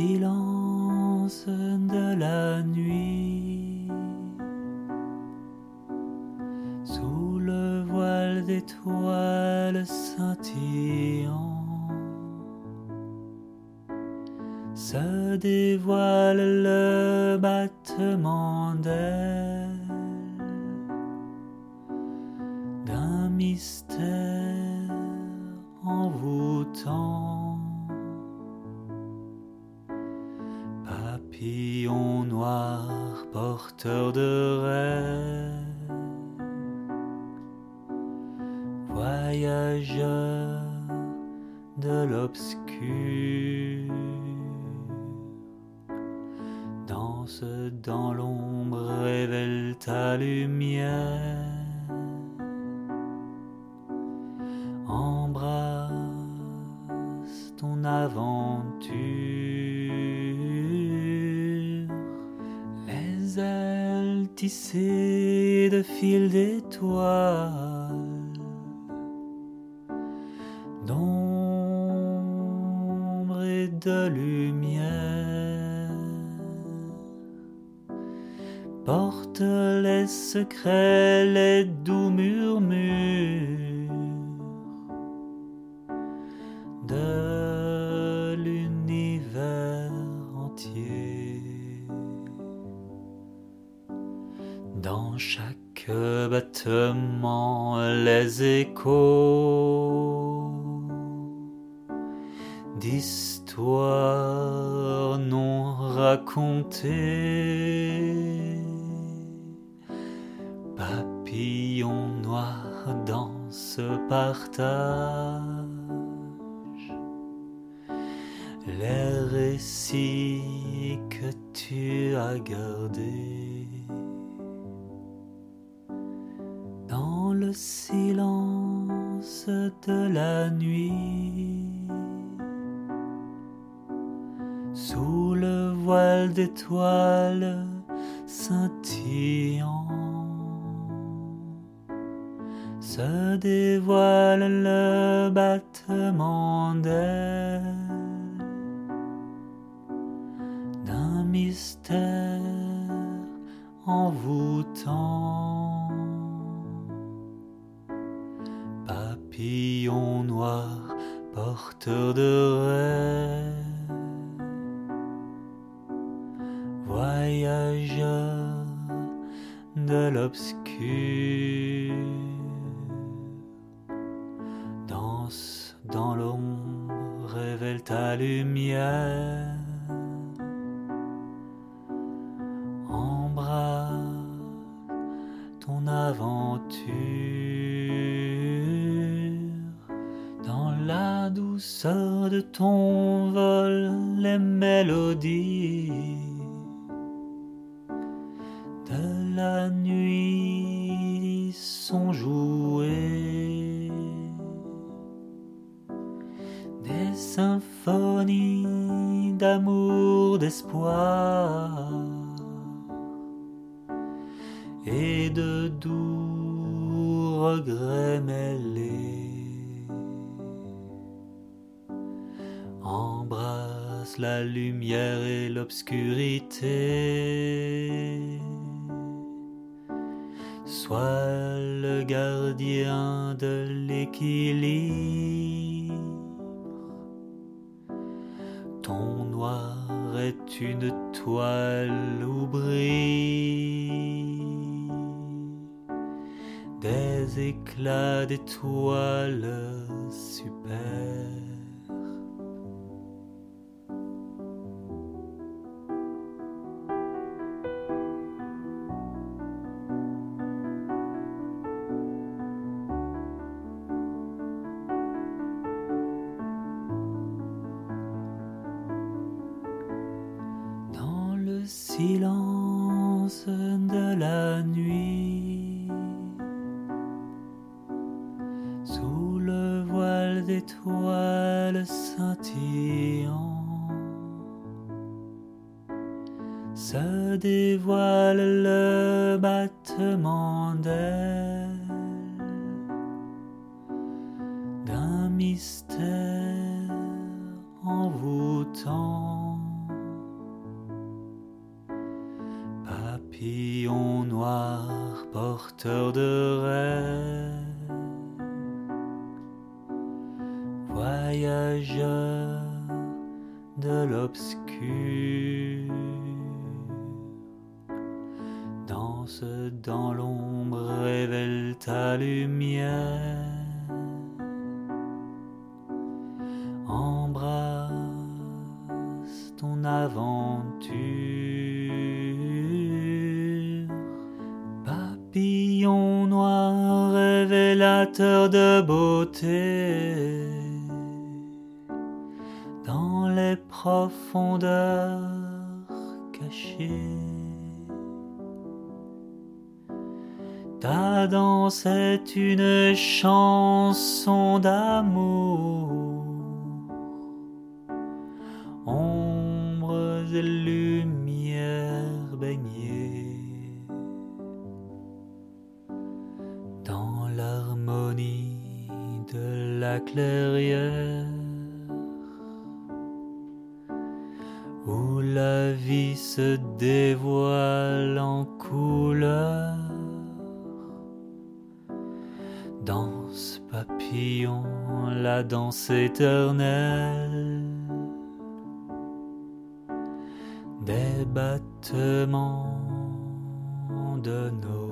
silence de la nuit, sous le voile d'étoiles scintillant, se dévoile le battement d'ailes d'un mystère envoûtant. De rêves, voyageur de l'obscur, danse dans l'ombre, révèle ta lumière. Embrasse ton aventure, ailes tissées de fils d'étoiles, d'ombre et de lumière, porte les secrets, les doux murmures Dans chaque battement, les échos d'histoires non racontées. Papillon noir dans ce partage les récits que tu as gardés le silence de la nuit, sous le voile d'étoiles scintillant. Se dévoile le battement d'ailes d'un mystère envoûtant. Papillon noir, porteur de rêves, voyageur de l'obscur, danse dans l'ombre, révèle ta lumière. La douceur de ton vol, les mélodies de la nuit sont jouées. Des symphonies d'amour, d'espoir et de doux regrets mêlés. Embrasse la lumière et l'obscurité. Sois le gardien de l'équilibre. Ton noir est une toile où brillent des éclats d'étoiles superbes. Silence de la nuit, sous le voile d'étoiles scintillant, se dévoile le battement d'ailes d'un mystère envoûtant. Porteur de rêve, voyageur de l'obscur, danse dans l'ombre, révèle ta lumière. Embrasse ton aventure, de beauté. Dans les profondeurs cachées. Ta danse est une chanson d'amour, ombres et la clairière où la vie se dévoile en couleur. Danse papillon, la danse éternelle des battements de nos